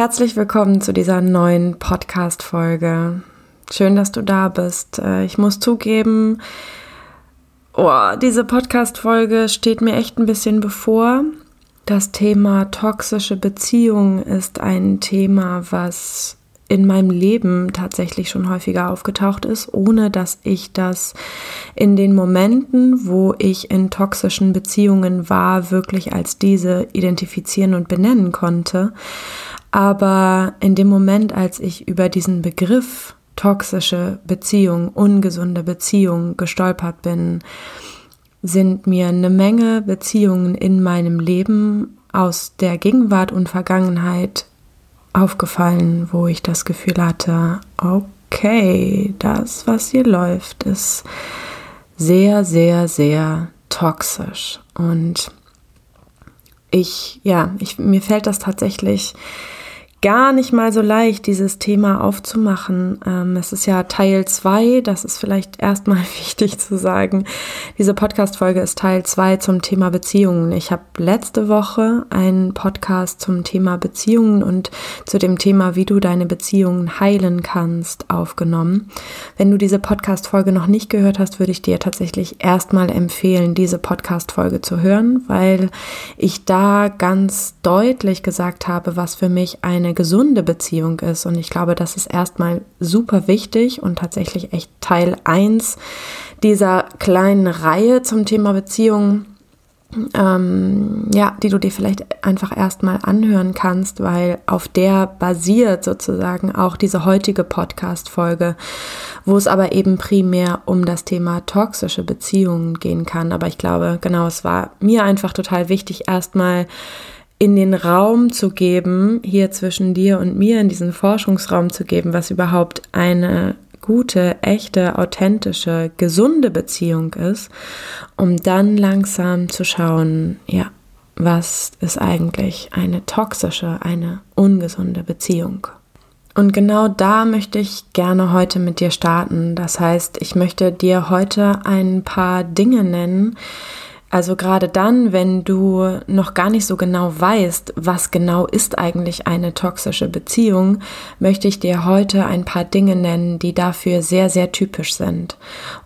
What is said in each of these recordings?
Herzlich willkommen zu dieser neuen Podcast-Folge. Schön, dass du da bist. Äh, ich muss zugeben, oh, diese Podcast-Folge steht mir echt ein bisschen bevor. Das Thema toxische Beziehungen ist ein Thema, was in meinem Leben tatsächlich schon häufiger aufgetaucht ist, ohne dass ich das in den Momenten, wo ich in toxischen Beziehungen war, wirklich als diese identifizieren und benennen konnte. Aber in dem Moment, als ich über diesen Begriff toxische Beziehung, ungesunde Beziehung gestolpert bin, sind mir eine Menge Beziehungen in meinem Leben aus der Gegenwart und Vergangenheit aufgefallen, wo ich das Gefühl hatte, okay, das, was hier läuft, ist sehr, sehr, sehr toxisch. Und ich, ja, ich, mir fällt das tatsächlich gar nicht mal so leicht, dieses Thema aufzumachen. Ähm, es ist ja Teil 2, das ist vielleicht erstmal wichtig zu sagen. Diese Podcast-Folge ist Teil 2 zum Thema Beziehungen. Ich habe letzte Woche einen Podcast zum Thema Beziehungen und zu dem Thema, wie du deine Beziehungen heilen kannst, aufgenommen. Wenn du diese Podcast-Folge noch nicht gehört hast, würde ich dir tatsächlich erstmal empfehlen, diese Podcast-Folge zu hören, weil ich da ganz deutlich gesagt habe, was für mich eine eine gesunde Beziehung ist. Und ich glaube, das ist erstmal super wichtig und tatsächlich echt Teil 1 dieser kleinen Reihe zum Thema Beziehung. Ähm, ja, die du dir vielleicht einfach erstmal anhören kannst, weil auf der basiert sozusagen auch diese heutige Podcast-Folge, wo es aber eben primär um das Thema toxische Beziehungen gehen kann. Aber ich glaube, genau, es war mir einfach total wichtig, erstmal in den Raum zu geben, hier zwischen dir und mir, in diesen Forschungsraum zu geben, was überhaupt eine gute, echte, authentische, gesunde Beziehung ist, um dann langsam zu schauen, ja, was ist eigentlich eine toxische, eine ungesunde Beziehung. Und genau da möchte ich gerne heute mit dir starten. Das heißt, ich möchte dir heute ein paar Dinge nennen, also gerade dann, wenn du noch gar nicht so genau weißt, was genau ist eigentlich eine toxische Beziehung, möchte ich dir heute ein paar Dinge nennen, die dafür sehr, sehr typisch sind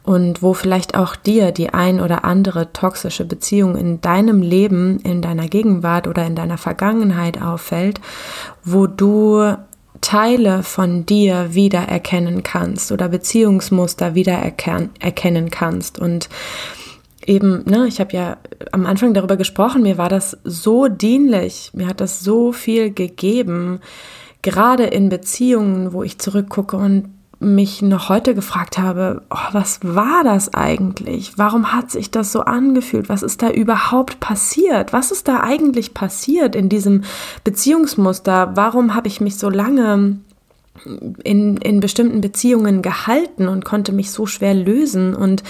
und wo vielleicht auch dir die ein oder andere toxische Beziehung in deinem Leben, in deiner Gegenwart oder in deiner Vergangenheit auffällt, wo du Teile von dir wiedererkennen kannst oder Beziehungsmuster wiedererkennen kannst. Und eben, ne, ich habe ja am Anfang darüber gesprochen, mir war das so dienlich, mir hat das so viel gegeben, gerade in Beziehungen, wo ich zurückgucke und mich noch heute gefragt habe, oh, was war das eigentlich? Warum hat sich das so angefühlt? Was ist da überhaupt passiert? Was ist da eigentlich passiert in diesem Beziehungsmuster? Warum habe ich mich so lange in, in bestimmten Beziehungen gehalten und konnte mich so schwer lösen? Und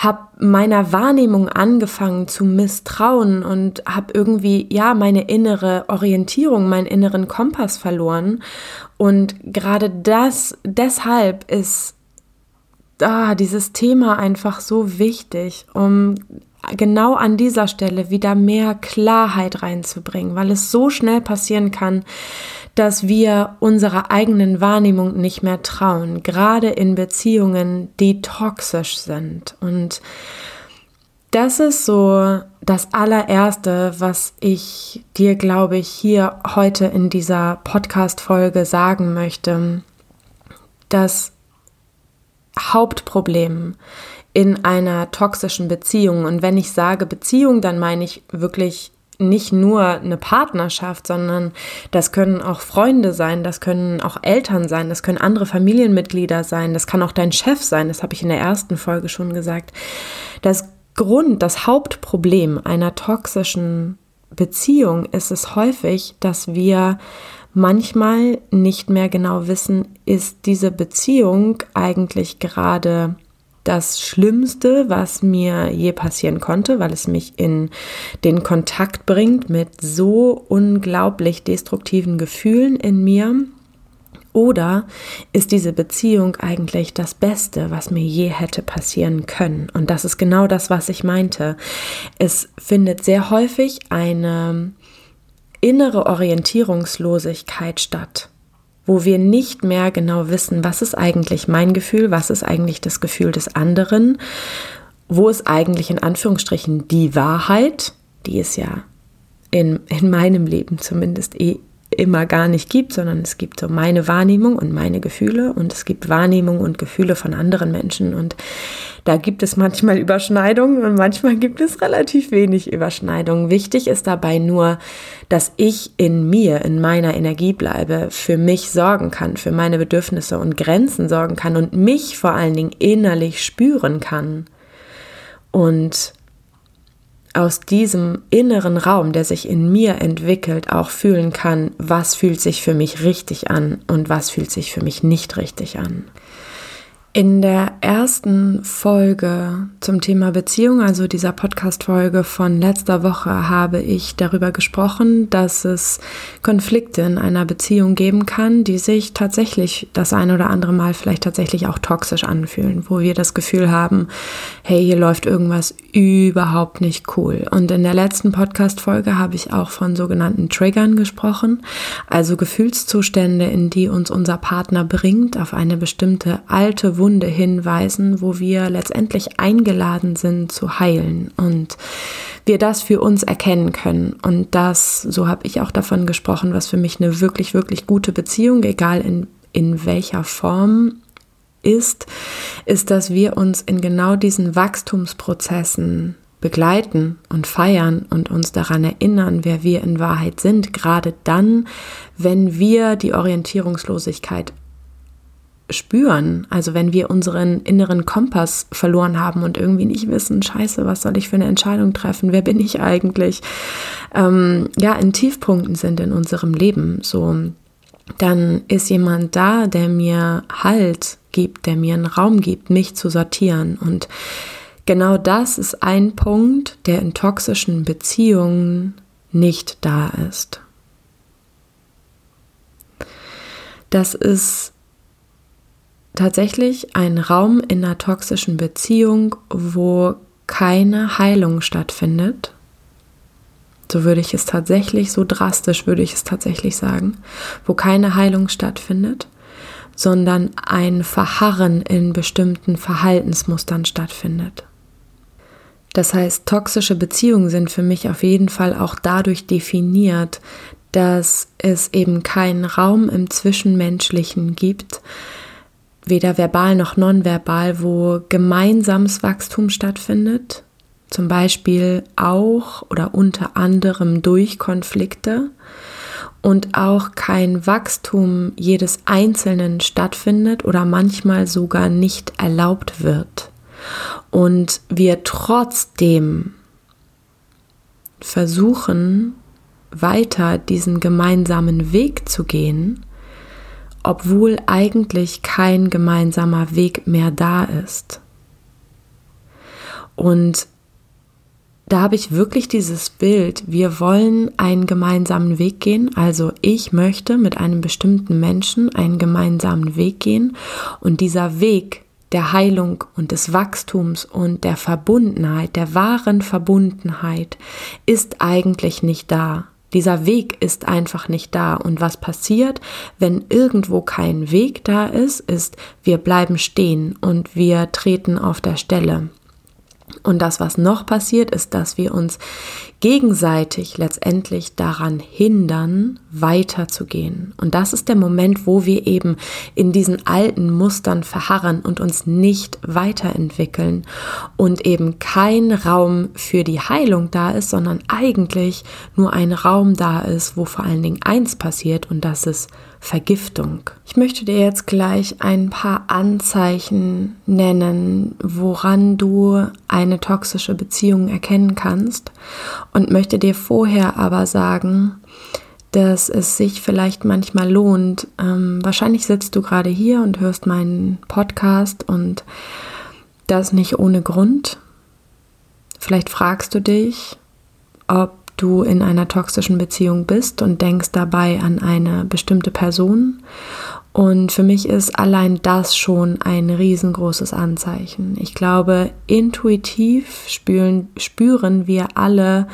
habe meiner Wahrnehmung angefangen zu misstrauen und habe irgendwie ja meine innere Orientierung, meinen inneren Kompass verloren. Und gerade das deshalb ist ah, dieses Thema einfach so wichtig, um genau an dieser Stelle wieder mehr Klarheit reinzubringen, weil es so schnell passieren kann, dass wir unserer eigenen Wahrnehmung nicht mehr trauen, gerade in Beziehungen, die toxisch sind. Und das ist so das allererste, was ich dir, glaube ich, hier heute in dieser Podcast-Folge sagen möchte. Das Hauptproblem in einer toxischen Beziehung. Und wenn ich sage Beziehung, dann meine ich wirklich nicht nur eine Partnerschaft, sondern das können auch Freunde sein, das können auch Eltern sein, das können andere Familienmitglieder sein, das kann auch dein Chef sein, das habe ich in der ersten Folge schon gesagt. Das Grund, das Hauptproblem einer toxischen Beziehung ist es häufig, dass wir manchmal nicht mehr genau wissen, ist diese Beziehung eigentlich gerade das Schlimmste, was mir je passieren konnte, weil es mich in den Kontakt bringt mit so unglaublich destruktiven Gefühlen in mir. Oder ist diese Beziehung eigentlich das Beste, was mir je hätte passieren können? Und das ist genau das, was ich meinte. Es findet sehr häufig eine innere Orientierungslosigkeit statt, wo wir nicht mehr genau wissen, was ist eigentlich mein Gefühl, was ist eigentlich das Gefühl des anderen, wo ist eigentlich in Anführungsstrichen die Wahrheit, die es ja in, in meinem Leben zumindest eh immer gar nicht gibt, sondern es gibt so meine Wahrnehmung und meine Gefühle und es gibt Wahrnehmung und Gefühle von anderen Menschen. Und da gibt es manchmal Überschneidungen und manchmal gibt es relativ wenig Überschneidungen. Wichtig ist dabei nur, dass ich in mir, in meiner Energie bleibe, für mich sorgen kann, für meine Bedürfnisse und Grenzen sorgen kann und mich vor allen Dingen innerlich spüren kann. Und aus diesem inneren Raum, der sich in mir entwickelt, auch fühlen kann, was fühlt sich für mich richtig an und was fühlt sich für mich nicht richtig an. In der ersten Folge zum Thema Beziehung, also dieser Podcast-Folge von letzter Woche, habe ich darüber gesprochen, dass es Konflikte in einer Beziehung geben kann, die sich tatsächlich das ein oder andere Mal vielleicht tatsächlich auch toxisch anfühlen, wo wir das Gefühl haben, hey, hier läuft irgendwas überhaupt nicht cool. Und in der letzten Podcast-Folge habe ich auch von sogenannten Triggern gesprochen, also Gefühlszustände, in die uns unser Partner bringt, auf eine bestimmte alte Wunde hinweisen, wo wir letztendlich eingeladen sind zu heilen und wir das für uns erkennen können. Und das, so habe ich auch davon gesprochen, was für mich eine wirklich, wirklich gute Beziehung, egal in, in welcher Form ist, ist, dass wir uns in genau diesen Wachstumsprozessen begleiten und feiern und uns daran erinnern, wer wir in Wahrheit sind, gerade dann, wenn wir die Orientierungslosigkeit spüren. Also wenn wir unseren inneren Kompass verloren haben und irgendwie nicht wissen, scheiße, was soll ich für eine Entscheidung treffen? Wer bin ich eigentlich? Ähm, ja, in Tiefpunkten sind in unserem Leben so. Dann ist jemand da, der mir Halt gibt, der mir einen Raum gibt, mich zu sortieren. Und genau das ist ein Punkt, der in toxischen Beziehungen nicht da ist. Das ist tatsächlich ein Raum in einer toxischen Beziehung, wo keine Heilung stattfindet. So würde ich es tatsächlich, so drastisch würde ich es tatsächlich sagen, wo keine Heilung stattfindet, sondern ein Verharren in bestimmten Verhaltensmustern stattfindet. Das heißt, toxische Beziehungen sind für mich auf jeden Fall auch dadurch definiert, dass es eben keinen Raum im Zwischenmenschlichen gibt, weder verbal noch nonverbal, wo gemeinsames Wachstum stattfindet, zum Beispiel auch oder unter anderem durch Konflikte und auch kein Wachstum jedes Einzelnen stattfindet oder manchmal sogar nicht erlaubt wird. Und wir trotzdem versuchen, weiter diesen gemeinsamen Weg zu gehen, obwohl eigentlich kein gemeinsamer Weg mehr da ist. Und da habe ich wirklich dieses Bild, wir wollen einen gemeinsamen Weg gehen, also ich möchte mit einem bestimmten Menschen einen gemeinsamen Weg gehen und dieser Weg der Heilung und des Wachstums und der Verbundenheit, der wahren Verbundenheit ist eigentlich nicht da. Dieser Weg ist einfach nicht da. Und was passiert, wenn irgendwo kein Weg da ist, ist, wir bleiben stehen und wir treten auf der Stelle. Und das, was noch passiert, ist, dass wir uns gegenseitig letztendlich daran hindern, weiterzugehen. Und das ist der Moment, wo wir eben in diesen alten Mustern verharren und uns nicht weiterentwickeln und eben kein Raum für die Heilung da ist, sondern eigentlich nur ein Raum da ist, wo vor allen Dingen eins passiert und das ist Vergiftung. Ich möchte dir jetzt gleich ein paar Anzeichen nennen, woran du eine toxische Beziehung erkennen kannst und möchte dir vorher aber sagen, dass es sich vielleicht manchmal lohnt. Ähm, wahrscheinlich sitzt du gerade hier und hörst meinen Podcast und das nicht ohne Grund. Vielleicht fragst du dich, ob du in einer toxischen Beziehung bist und denkst dabei an eine bestimmte Person. Und für mich ist allein das schon ein riesengroßes Anzeichen. Ich glaube, intuitiv spüren, spüren wir alle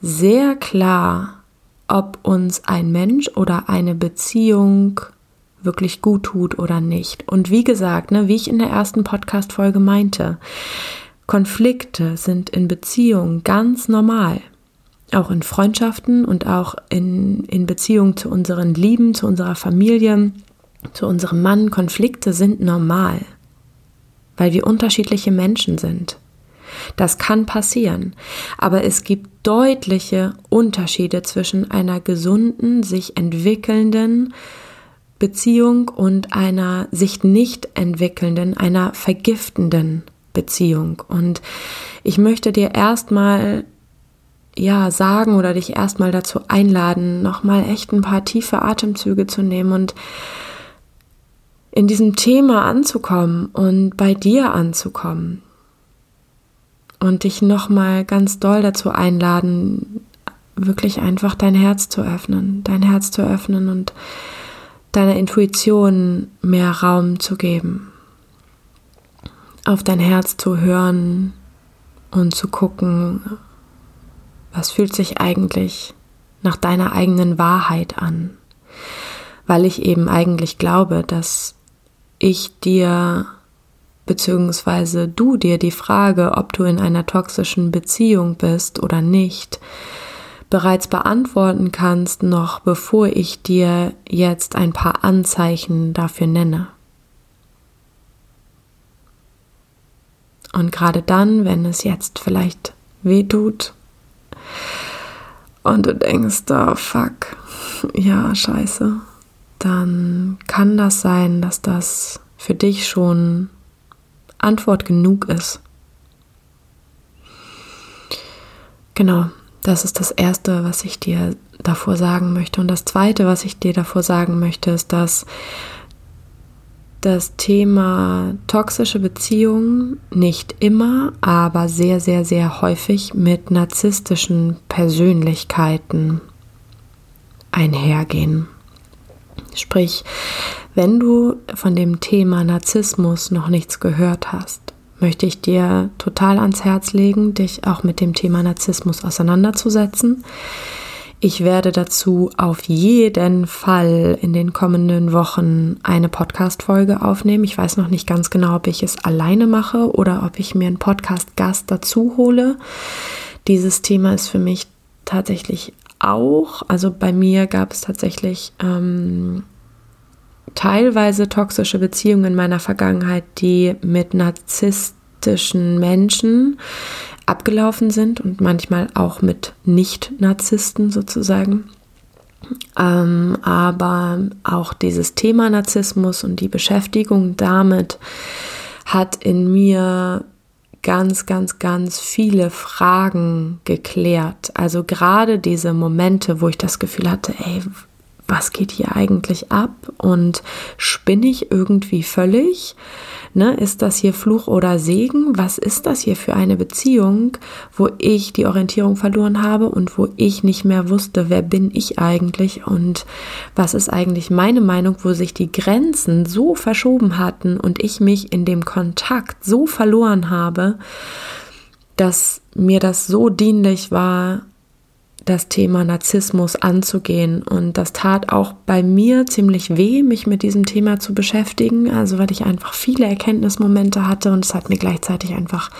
sehr klar, ob uns ein Mensch oder eine Beziehung wirklich gut tut oder nicht. Und wie gesagt, ne, wie ich in der ersten Podcast-Folge meinte, Konflikte sind in Beziehungen ganz normal. Auch in Freundschaften und auch in, in Beziehung zu unseren Lieben, zu unserer Familie, zu unserem Mann. Konflikte sind normal, weil wir unterschiedliche Menschen sind. Das kann passieren, aber es gibt deutliche Unterschiede zwischen einer gesunden, sich entwickelnden Beziehung und einer sich nicht entwickelnden, einer vergiftenden Beziehung. Und ich möchte dir erstmal ja sagen oder dich erstmal dazu einladen, nochmal echt ein paar tiefe Atemzüge zu nehmen und in diesem Thema anzukommen und bei dir anzukommen. Und dich nochmal ganz doll dazu einladen, wirklich einfach dein Herz zu öffnen, dein Herz zu öffnen und deiner Intuition mehr Raum zu geben, auf dein Herz zu hören und zu gucken, was fühlt sich eigentlich nach deiner eigenen Wahrheit an, weil ich eben eigentlich glaube, dass ich dir beziehungsweise du dir die Frage, ob du in einer toxischen Beziehung bist oder nicht, bereits beantworten kannst, noch bevor ich dir jetzt ein paar Anzeichen dafür nenne. Und gerade dann, wenn es jetzt vielleicht weh tut und du denkst, oh fuck, ja, scheiße, dann kann das sein, dass das für dich schon Antwort genug ist. Genau, das ist das Erste, was ich dir davor sagen möchte. Und das Zweite, was ich dir davor sagen möchte, ist, dass das Thema toxische Beziehungen nicht immer, aber sehr, sehr, sehr häufig mit narzisstischen Persönlichkeiten einhergehen. Sprich, wenn du von dem Thema Narzissmus noch nichts gehört hast, möchte ich dir total ans Herz legen, dich auch mit dem Thema Narzissmus auseinanderzusetzen. Ich werde dazu auf jeden Fall in den kommenden Wochen eine Podcast-Folge aufnehmen. Ich weiß noch nicht ganz genau, ob ich es alleine mache oder ob ich mir einen Podcast-Gast dazu hole. Dieses Thema ist für mich tatsächlich auch, also bei mir gab es tatsächlich ähm, teilweise toxische Beziehungen in meiner Vergangenheit, die mit narzisstischen Menschen abgelaufen sind und manchmal auch mit Nicht-Narzissten sozusagen. Ähm, aber auch dieses Thema Narzissmus und die Beschäftigung damit hat in mir ganz, ganz, ganz viele Fragen geklärt. Also gerade diese Momente, wo ich das Gefühl hatte, ey, was geht hier eigentlich ab und spinne ich irgendwie völlig? Ne, ist das hier Fluch oder Segen? Was ist das hier für eine Beziehung, wo ich die Orientierung verloren habe und wo ich nicht mehr wusste, wer bin ich eigentlich und was ist eigentlich meine Meinung, wo sich die Grenzen so verschoben hatten und ich mich in dem Kontakt so verloren habe, dass mir das so dienlich war, das Thema Narzissmus anzugehen. Und das tat auch bei mir ziemlich weh, mich mit diesem Thema zu beschäftigen. Also weil ich einfach viele Erkenntnismomente hatte und es hat mir gleichzeitig einfach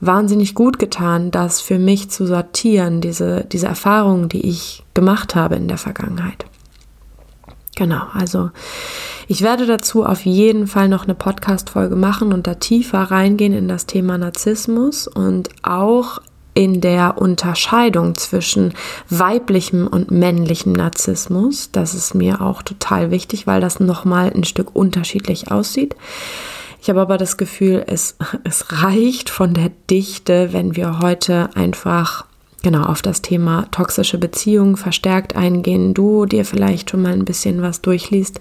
wahnsinnig gut getan, das für mich zu sortieren, diese, diese Erfahrungen, die ich gemacht habe in der Vergangenheit. Genau, also ich werde dazu auf jeden Fall noch eine Podcast-Folge machen und da tiefer reingehen in das Thema Narzissmus und auch in der Unterscheidung zwischen weiblichem und männlichem Narzissmus. Das ist mir auch total wichtig, weil das nochmal ein Stück unterschiedlich aussieht. Ich habe aber das Gefühl, es, es reicht von der Dichte, wenn wir heute einfach genau auf das Thema toxische Beziehungen verstärkt eingehen. Du dir vielleicht schon mal ein bisschen was durchliest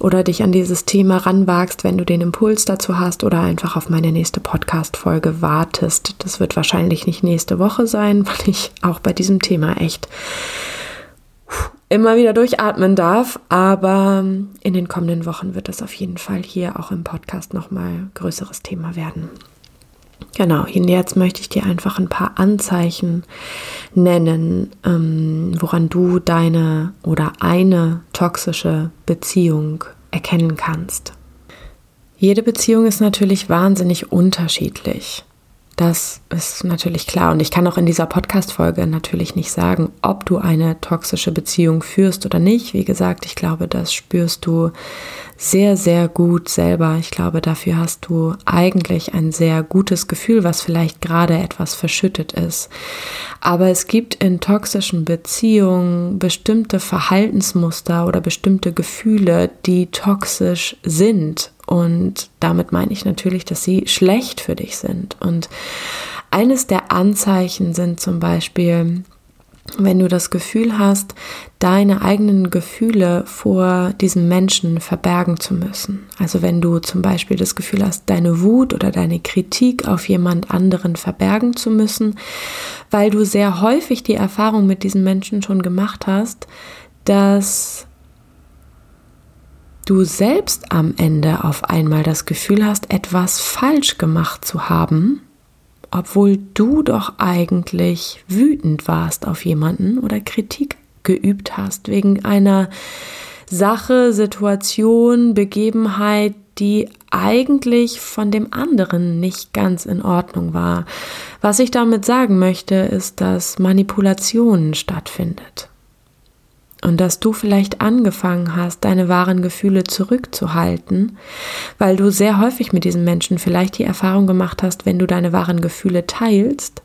oder dich an dieses Thema ranwagst, wenn du den Impuls dazu hast oder einfach auf meine nächste Podcast-Folge wartest. Das wird wahrscheinlich nicht nächste Woche sein, weil ich auch bei diesem Thema echt immer wieder durchatmen darf. Aber in den kommenden Wochen wird das auf jeden Fall hier auch im Podcast nochmal größeres Thema werden. Genau, jetzt möchte ich dir einfach ein paar Anzeichen nennen, ähm, woran du deine oder eine toxische Beziehung erkennen kannst. Jede Beziehung ist natürlich wahnsinnig unterschiedlich. Das ist natürlich klar. Und ich kann auch in dieser Podcast-Folge natürlich nicht sagen, ob du eine toxische Beziehung führst oder nicht. Wie gesagt, ich glaube, das spürst du sehr, sehr gut selber. Ich glaube, dafür hast du eigentlich ein sehr gutes Gefühl, was vielleicht gerade etwas verschüttet ist. Aber es gibt in toxischen Beziehungen bestimmte Verhaltensmuster oder bestimmte Gefühle, die toxisch sind und damit meine ich natürlich, dass sie schlecht für dich sind. Und eines der Anzeichen sind zum Beispiel, wenn du das Gefühl hast, deine eigenen Gefühle vor diesem Menschen verbergen zu müssen. Also wenn du zum Beispiel das Gefühl hast, deine Wut oder deine Kritik auf jemand anderen verbergen zu müssen, weil du sehr häufig die Erfahrung mit diesen Menschen schon gemacht hast, dass du selbst am Ende auf einmal das Gefühl hast, etwas falsch gemacht zu haben, obwohl du doch eigentlich wütend warst auf jemanden oder Kritik geübt hast wegen einer Sache, Situation, Begebenheit, die eigentlich von dem anderen nicht ganz in Ordnung war. Was ich damit sagen möchte, ist, dass Manipulation stattfindet und dass du vielleicht angefangen hast, deine wahren Gefühle zurückzuhalten, weil du sehr häufig mit diesen Menschen vielleicht die Erfahrung gemacht hast, wenn du deine wahren Gefühle teilst,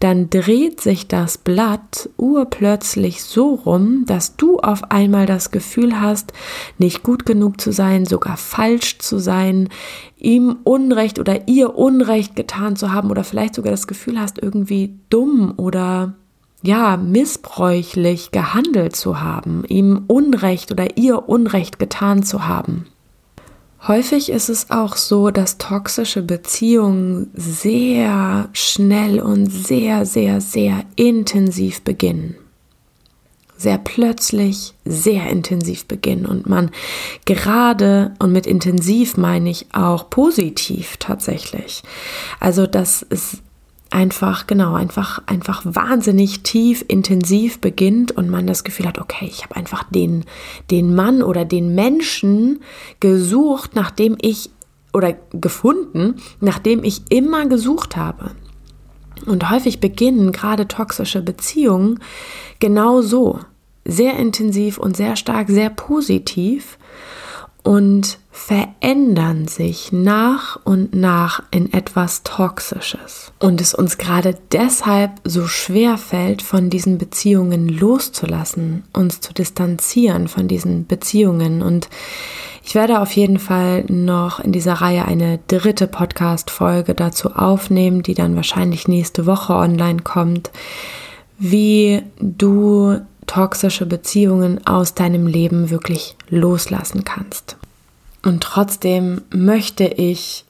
dann dreht sich das Blatt urplötzlich so rum, dass du auf einmal das Gefühl hast, nicht gut genug zu sein, sogar falsch zu sein, ihm Unrecht oder ihr Unrecht getan zu haben oder vielleicht sogar das Gefühl hast, irgendwie dumm oder ja, missbräuchlich gehandelt zu haben, ihm Unrecht oder ihr Unrecht getan zu haben. Häufig ist es auch so, dass toxische Beziehungen sehr schnell und sehr, sehr, sehr intensiv beginnen. Sehr plötzlich, sehr intensiv beginnen und man gerade, und mit intensiv meine ich auch positiv tatsächlich. Also, dass es einfach, genau, einfach, einfach wahnsinnig tief, intensiv beginnt und man das Gefühl hat, okay, ich habe einfach den, den Mann oder den Menschen gesucht, nachdem ich oder gefunden, nachdem ich immer gesucht habe. Und häufig beginnen gerade toxische Beziehungen genau so, sehr intensiv und sehr stark, sehr positiv und verändern sich nach und nach in etwas Toxisches. Und es uns gerade deshalb so schwer fällt, von diesen Beziehungen loszulassen, uns zu distanzieren von diesen Beziehungen. Und ich werde auf jeden Fall noch in dieser Reihe eine dritte Podcast-Folge dazu aufnehmen, die dann wahrscheinlich nächste Woche online kommt, wie du toxische Beziehungen aus deinem Leben wirklich loslassen kannst. Und trotzdem möchte ich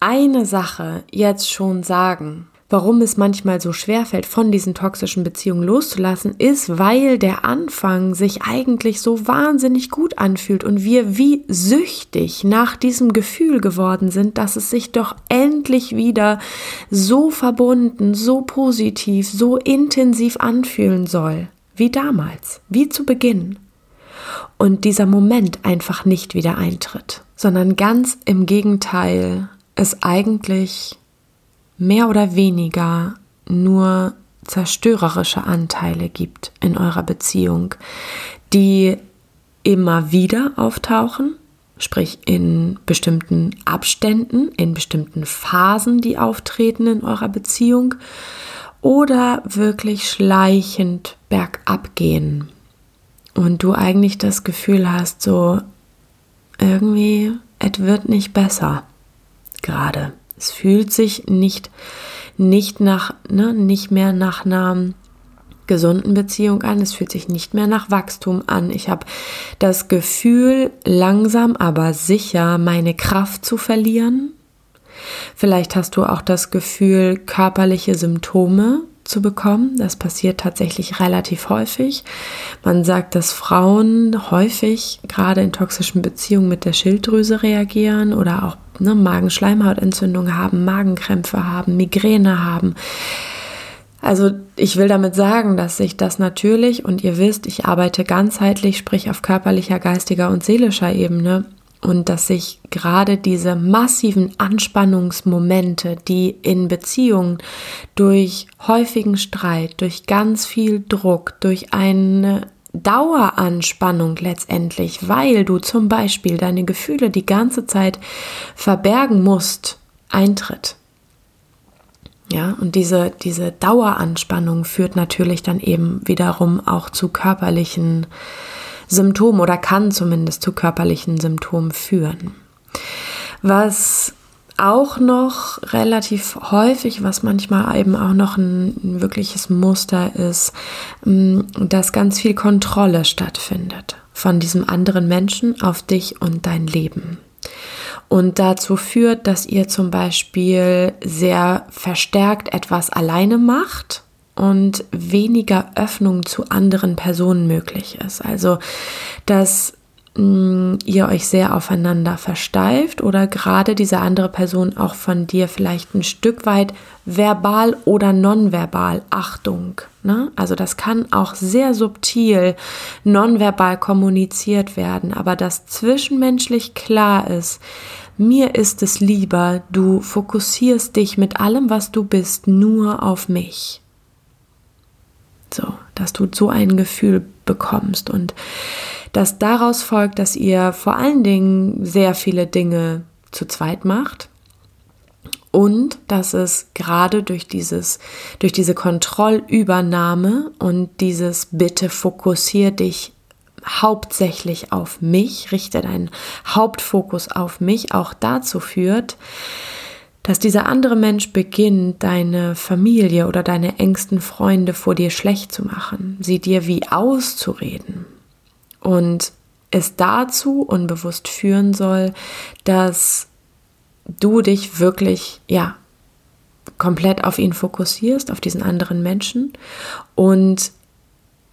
eine Sache jetzt schon sagen. Warum es manchmal so schwer fällt, von diesen toxischen Beziehungen loszulassen, ist, weil der Anfang sich eigentlich so wahnsinnig gut anfühlt und wir wie süchtig nach diesem Gefühl geworden sind, dass es sich doch endlich wieder so verbunden, so positiv, so intensiv anfühlen soll, wie damals, wie zu Beginn. Und dieser Moment einfach nicht wieder eintritt, sondern ganz im Gegenteil es eigentlich mehr oder weniger nur zerstörerische Anteile gibt in eurer Beziehung, die immer wieder auftauchen, sprich in bestimmten Abständen, in bestimmten Phasen, die auftreten in eurer Beziehung, oder wirklich schleichend bergab gehen, und du eigentlich das Gefühl hast, so irgendwie, es wird nicht besser gerade. Es fühlt sich nicht, nicht nach, ne, nicht mehr nach einer gesunden Beziehung an. Es fühlt sich nicht mehr nach Wachstum an. Ich habe das Gefühl, langsam aber sicher meine Kraft zu verlieren. Vielleicht hast du auch das Gefühl, körperliche Symptome zu bekommen. Das passiert tatsächlich relativ häufig. Man sagt, dass Frauen häufig gerade in toxischen Beziehungen mit der Schilddrüse reagieren oder auch ne, Magenschleimhautentzündung haben, Magenkrämpfe haben, Migräne haben. Also ich will damit sagen, dass sich das natürlich, und ihr wisst, ich arbeite ganzheitlich, sprich auf körperlicher, geistiger und seelischer Ebene, und dass sich gerade diese massiven Anspannungsmomente, die in Beziehungen durch häufigen Streit, durch ganz viel Druck, durch eine Daueranspannung letztendlich, weil du zum Beispiel deine Gefühle die ganze Zeit verbergen musst, eintritt. Ja, und diese, diese Daueranspannung führt natürlich dann eben wiederum auch zu körperlichen Symptomen oder kann zumindest zu körperlichen Symptomen führen. Was auch noch relativ häufig, was manchmal eben auch noch ein, ein, wirkliches Muster ist, mm, dass ganz viel Kontrolle stattfindet von diesem anderen Menschen auf dich und dein Leben. Und dazu führt, dass ihr zum Beispiel sehr verstärkt etwas alleine macht und weniger Öffnung zu anderen Personen möglich ist. Also, dass mh, mm, ihr euch sehr aufeinander versteift oder gerade diese andere Person auch von dir vielleicht ein Stück weit verbal oder nonverbal Achtung. Ne? Also das kann auch sehr subtil nonverbal kommuniziert werden, aber dass zwischenmenschlich klar ist, mir ist es lieber, du fokussierst dich mit allem, was du bist, nur auf mich. So, dass du so ein Gefühl bekommst und dass daraus folgt, dass ihr vor allen Dingen sehr viele Dinge zu zweit macht und dass es gerade durch dieses durch diese Kontrollübernahme und dieses bitte fokussier dich hauptsächlich auf mich, richte deinen Hauptfokus auf mich auch dazu führt, dass dieser andere Mensch beginnt, deine Familie oder deine engsten Freunde vor dir schlecht zu machen, sie dir wie auszureden. Und es dazu unbewusst führen soll, dass du dich wirklich, ja, komplett auf ihn fokussierst, auf diesen anderen Menschen und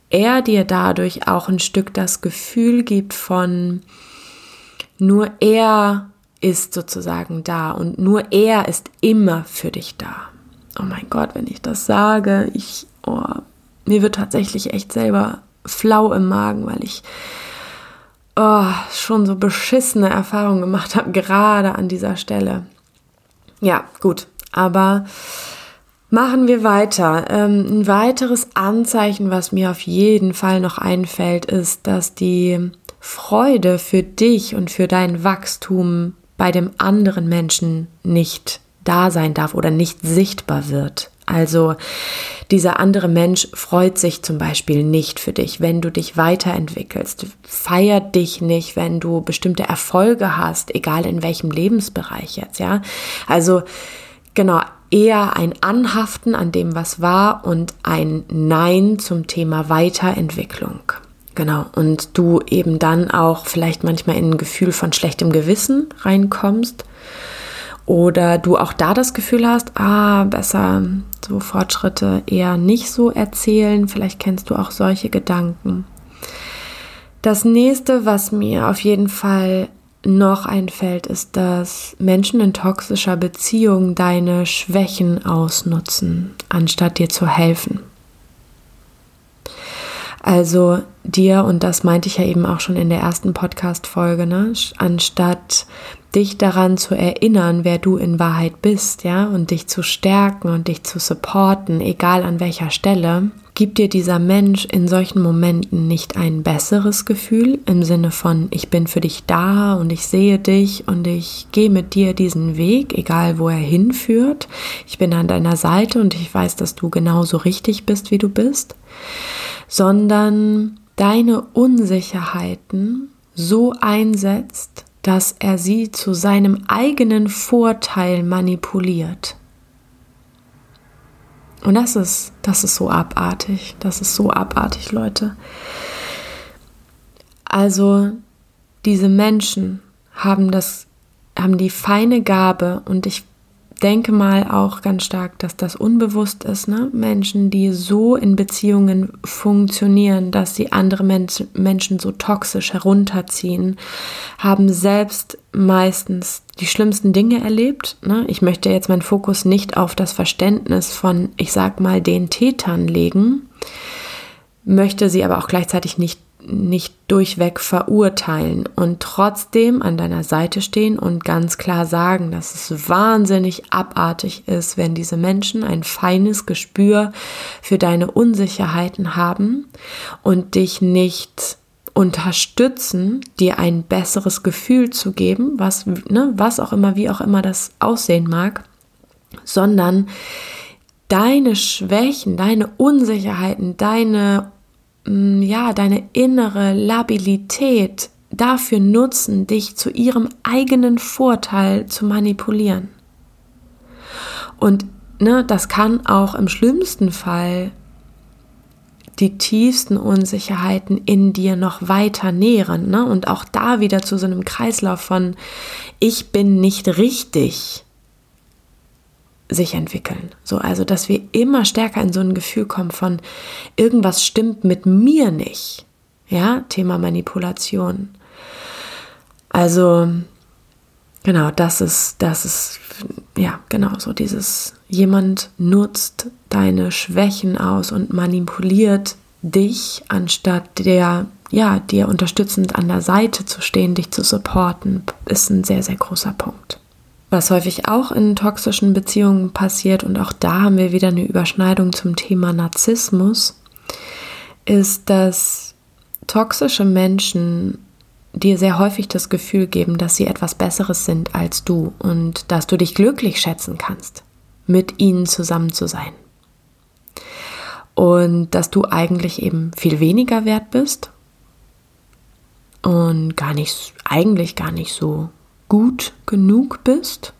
er dir dadurch auch ein Stück das Gefühl gibt von nur er ist sozusagen da und nur er ist immer für dich da. Oh mein Gott, wenn ich das sage, ich, oh, mir wird tatsächlich echt selber flau im Magen, weil ich oh, schon so beschissene Erfahrungen gemacht habe, gerade an dieser Stelle. Ja, gut, aber machen wir weiter. Ähm, ein weiteres Anzeichen, was mir auf jeden Fall noch einfällt, ist, dass die Freude für dich und für dein Wachstum bei dem anderen Menschen nicht da sein darf oder nicht sichtbar wird. Also dieser andere Mensch freut sich zum Beispiel nicht für dich, wenn du dich weiterentwickelst, feiert dich nicht, wenn du bestimmte Erfolge hast, egal in welchem Lebensbereich jetzt, ja. Also genau, eher ein Anhaften an dem, was war und ein Nein zum Thema Weiterentwicklung. Genau. Und du eben dann auch vielleicht manchmal in ein Gefühl von schlechtem Gewissen reinkommst. Oder du auch da das Gefühl hast, ah, besser so Fortschritte eher nicht so erzählen. Vielleicht kennst du auch solche Gedanken. Das nächste, was mir auf jeden Fall noch einfällt, ist, dass Menschen in toxischer Beziehung deine Schwächen ausnutzen, anstatt dir zu helfen. Also dir, und das meinte ich ja eben auch schon in der ersten Podcast-Folge, ne, anstatt dich daran zu erinnern, wer du in Wahrheit bist, ja, und dich zu stärken und dich zu supporten, egal an welcher Stelle, gibt dir dieser Mensch in solchen Momenten nicht ein besseres Gefühl im Sinne von, ich bin für dich da und ich sehe dich und ich gehe mit dir diesen Weg, egal wo er hinführt. Ich bin an deiner Seite und ich weiß, dass du genauso richtig bist, wie du bist sondern deine Unsicherheiten so einsetzt, dass er sie zu seinem eigenen Vorteil manipuliert. Und das ist, das ist so abartig. Das ist so abartig, Leute. Also, diese Menschen haben das, haben die feine Gabe und ich denke mal auch ganz stark, dass das unbewusst ist. Ne? Menschen, die so in Beziehungen funktionieren, dass sie andere Mensch, Menschen so toxisch herunterziehen, haben selbst meistens die schlimmsten Dinge erlebt. Ne? Ich möchte jetzt meinen Fokus nicht auf das Verständnis von, ich sag mal, den Tätern legen, möchte sie aber auch gleichzeitig nicht nicht durchweg verurteilen und trotzdem an deiner Seite stehen und ganz klar sagen, dass es wahnsinnig abartig ist, wenn diese Menschen ein feines Gespür für deine Unsicherheiten haben und dich nicht unterstützen, dir ein besseres Gefühl zu geben, was, ne, was auch immer, wie auch immer das aussehen mag, sondern deine Schwächen, deine Unsicherheiten, deine ja, deine innere Labilität dafür nutzen, dich zu ihrem eigenen Vorteil zu manipulieren. Und ne, das kann auch im schlimmsten Fall die tiefsten Unsicherheiten in dir noch weiter nähren. Ne? Und auch da wieder zu so einem Kreislauf von ich bin nicht richtig sich entwickeln. So, also, dass wir immer stärker in so ein Gefühl kommen von irgendwas stimmt mit mir nicht. Ja, Thema Manipulation. Also, genau, das ist, das ist, ja, genau, so dieses, jemand nutzt deine Schwächen aus und manipuliert dich, anstatt der, ja, dir unterstützend an der Seite zu stehen, dich zu supporten, ist ein sehr, sehr großer Punkt. Was häufig auch in toxischen Beziehungen passiert, und auch da haben wir wieder eine Überschneidung zum Thema Narzissmus, ist, dass toxische Menschen dir sehr häufig das Gefühl geben, dass sie etwas Besseres sind als du und dass du dich glücklich schätzen kannst, mit ihnen zusammen zu sein. Und dass du eigentlich eben viel weniger wert bist und gar nicht, eigentlich gar nicht so gut genug bist,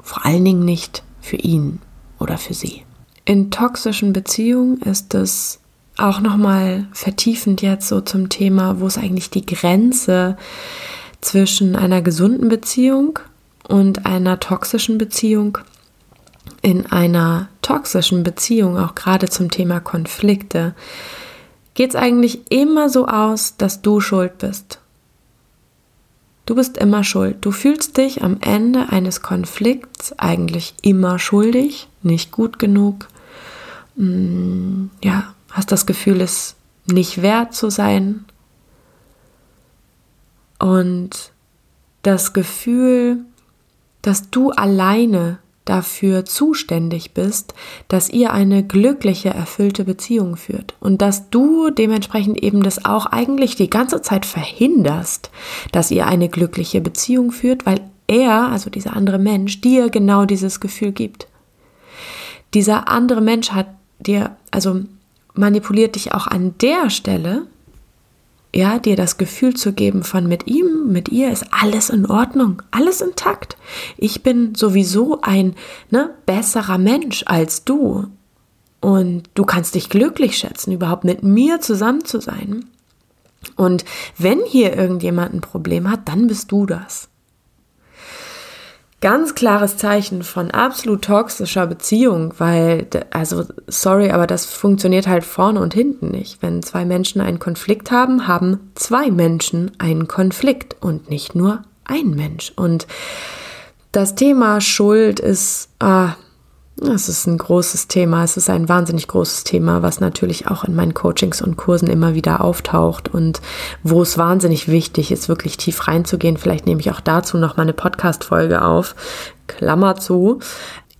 vor allen Dingen nicht für ihn oder für sie. In toxischen Beziehungen ist es auch nochmal vertiefend jetzt so zum Thema, wo ist eigentlich die Grenze zwischen einer gesunden Beziehung und einer toxischen Beziehung. In einer toxischen Beziehung, auch gerade zum Thema Konflikte, geht es eigentlich immer so aus, dass du schuld bist Du bist immer schuld. Du fühlst dich am Ende eines Konflikts eigentlich immer schuldig, nicht gut genug. Mm, ja, hast das Gefühl, es nicht wert zu sein. Und das Gefühl, dass du alleine dafür zuständig bist, dass ihr eine glückliche, erfüllte Beziehung führt und dass du dementsprechend eben das auch eigentlich die ganze Zeit verhinderst, dass ihr eine glückliche Beziehung führt, weil er, also dieser andere Mensch, dir genau dieses Gefühl gibt. Dieser andere Mensch hat dir, also manipuliert dich auch an der Stelle, ja, dir das Gefühl zu geben von mit ihm, mit ihr ist alles in Ordnung, alles intakt. Ich bin sowieso ein ne, besserer Mensch als du. Und du kannst dich glücklich schätzen, überhaupt mit mir zusammen zu sein. Und wenn hier irgendjemand ein Problem hat, dann bist du das ganz klares Zeichen von absolut toxischer Beziehung, weil, also sorry, aber das funktioniert halt vorne und hinten nicht. Wenn zwei Menschen einen Konflikt haben, haben zwei Menschen einen Konflikt und nicht nur ein Mensch. Und das Thema Schuld ist, ah, es ist ein großes Thema, es ist ein wahnsinnig großes Thema, was natürlich auch in meinen Coachings und Kursen immer wieder auftaucht und wo es wahnsinnig wichtig ist, wirklich tief reinzugehen. Vielleicht nehme ich auch dazu noch mal eine Podcast-Folge auf. Klammer zu.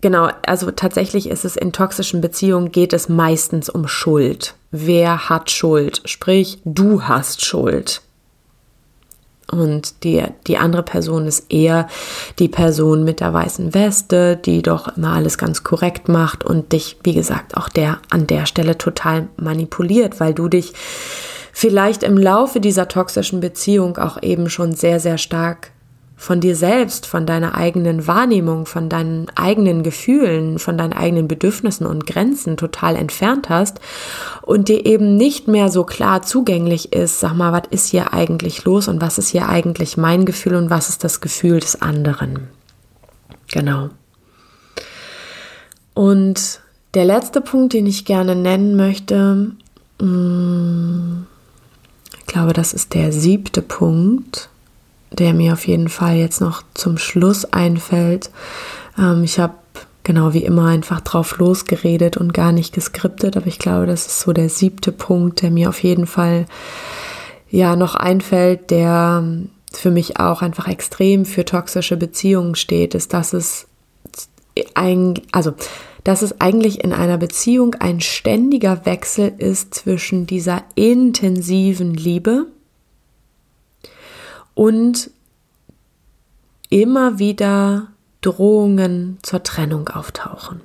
Genau, also tatsächlich ist es in toxischen Beziehungen geht es meistens um Schuld. Wer hat Schuld? Sprich, du hast Schuld. Und die, die andere Person ist eher die Person mit der weißen Weste, die doch immer alles ganz korrekt macht und dich, wie gesagt, auch der an der Stelle total manipuliert, weil du dich vielleicht im Laufe dieser toxischen Beziehung auch eben schon sehr, sehr stark von dir selbst, von deiner eigenen Wahrnehmung, von deinen eigenen Gefühlen, von deinen eigenen Bedürfnissen und Grenzen total entfernt hast und dir eben nicht mehr so klar zugänglich ist, sag mal, was ist hier eigentlich los und was ist hier eigentlich mein Gefühl und was ist das Gefühl des anderen. Genau. Und der letzte Punkt, den ich gerne nennen möchte, mm, ich glaube, das ist der siebte Punkt, der mir auf jeden Fall jetzt noch zum Schluss einfällt. Ähm, ich habe genau wie immer einfach drauf losgeredet und gar nicht geskriptet, aber ich glaube, das ist so der siebte Punkt, der mir auf jeden Fall ja noch einfällt, der für mich auch einfach extrem für toxische Beziehungen steht, ist, dass es ein, also dass es eigentlich in einer Beziehung ein ständiger Wechsel ist zwischen dieser intensiven Liebe und immer wieder Drohungen zur Trennung auftauchen.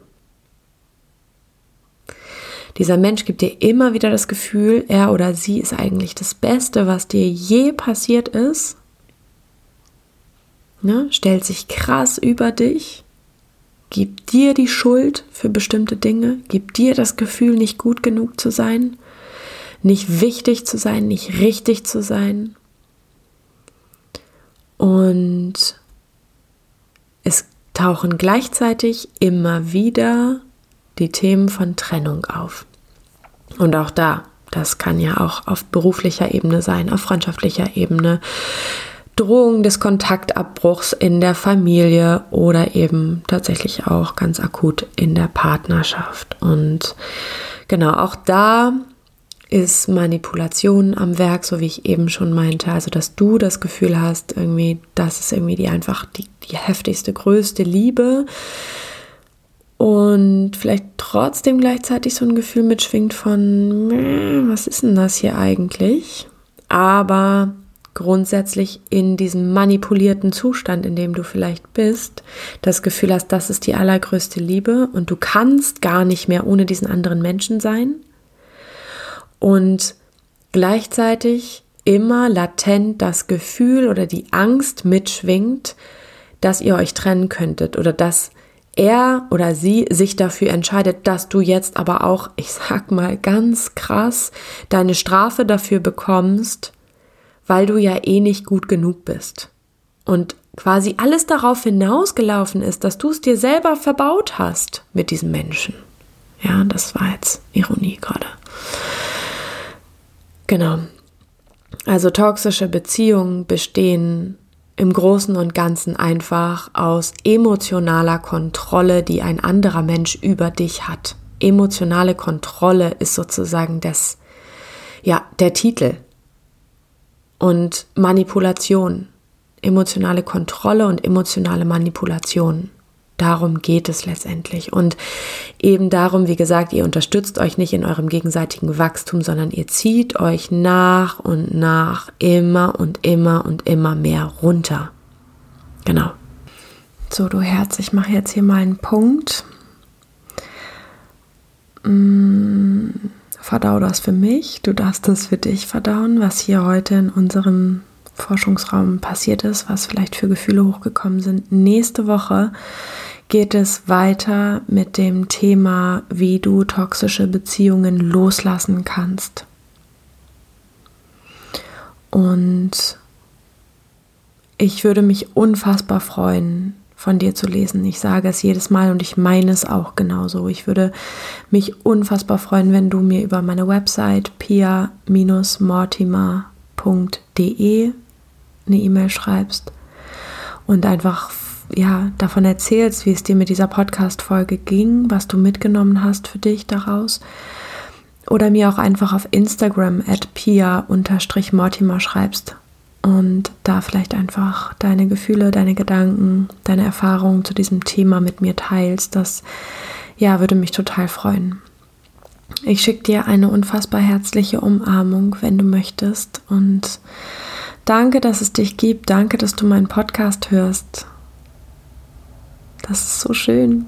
Dieser Mensch gibt dir immer wieder das Gefühl, er oder sie ist eigentlich das Beste, was dir je passiert ist. Ne? Stellt sich krass über dich, gibt dir die Schuld für bestimmte Dinge, gibt dir das Gefühl, nicht gut genug zu sein, nicht wichtig zu sein, nicht richtig zu sein. Und es tauchen gleichzeitig immer wieder die Themen von Trennung auf. Und auch da, das kann ja auch auf beruflicher Ebene sein, auf freundschaftlicher Ebene, Drohung des Kontaktabbruchs in der Familie oder eben tatsächlich auch ganz akut in der Partnerschaft. Und genau, auch da ist Manipulation am Werk, so wie ich eben schon meinte. Also, dass du das Gefühl hast, irgendwie, das ist irgendwie die einfach die, die heftigste, größte Liebe. Und vielleicht trotzdem gleichzeitig so ein Gefühl mitschwingt von, was ist denn das hier eigentlich? Aber grundsätzlich in diesem manipulierten Zustand, in dem du vielleicht bist, das Gefühl hast, das ist die allergrößte Liebe und du kannst gar nicht mehr ohne diesen anderen Menschen sein und gleichzeitig immer latent das Gefühl oder die Angst mitschwingt, dass ihr euch trennen könntet oder dass er oder sie sich dafür entscheidet, dass du jetzt aber auch, ich sag mal ganz krass, deine Strafe dafür bekommst, weil du ja eh nicht gut genug bist. Und quasi alles darauf hinausgelaufen ist, dass du es dir selber verbaut hast mit diesem Menschen. Ja, das war jetzt Ironie gerade. Genau. Also toxische Beziehungen bestehen im Großen und Ganzen einfach aus emotionaler Kontrolle, die ein anderer Mensch über dich hat. Emotionale Kontrolle ist sozusagen das, ja, der Titel. Und Manipulation, emotionale Kontrolle und emotionale Manipulation. Darum geht es letztendlich. Und eben darum, wie gesagt, ihr unterstützt euch nicht in eurem gegenseitigen Wachstum, sondern ihr zieht euch nach und nach immer und immer und immer mehr runter. Genau. So, du Herz, ich mache jetzt hier mal einen Punkt. Hm, verdau das für mich. Du darfst das für dich verdauen, was hier heute in unserem Forschungsraum passiert ist, was vielleicht für Gefühle hochgekommen sind. Nächste Woche geht es weiter mit dem Thema, wie du toxische Beziehungen loslassen kannst. Und ich würde mich unfassbar freuen, von dir zu lesen. Ich sage es jedes Mal und ich meine es auch genauso. Ich würde mich unfassbar freuen, wenn du mir über meine Website pia-mortimer.de eine E-Mail schreibst und einfach ja, davon erzählst, wie es dir mit dieser Podcast-Folge ging, was du mitgenommen hast für dich daraus. Oder mir auch einfach auf Instagram at pia-mortimer schreibst und da vielleicht einfach deine Gefühle, deine Gedanken, deine Erfahrungen zu diesem Thema mit mir teilst. Das ja, würde mich total freuen. Ich schicke dir eine unfassbar herzliche Umarmung, wenn du möchtest. Und danke, dass es dich gibt. Danke, dass du meinen Podcast hörst. Das ist so schön.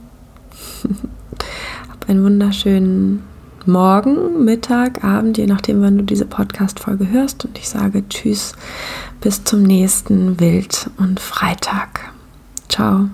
Hab einen wunderschönen Morgen, Mittag, Abend, je nachdem, wann du diese Podcast-Folge hörst. Und ich sage Tschüss, bis zum nächsten Wild- und Freitag. Ciao.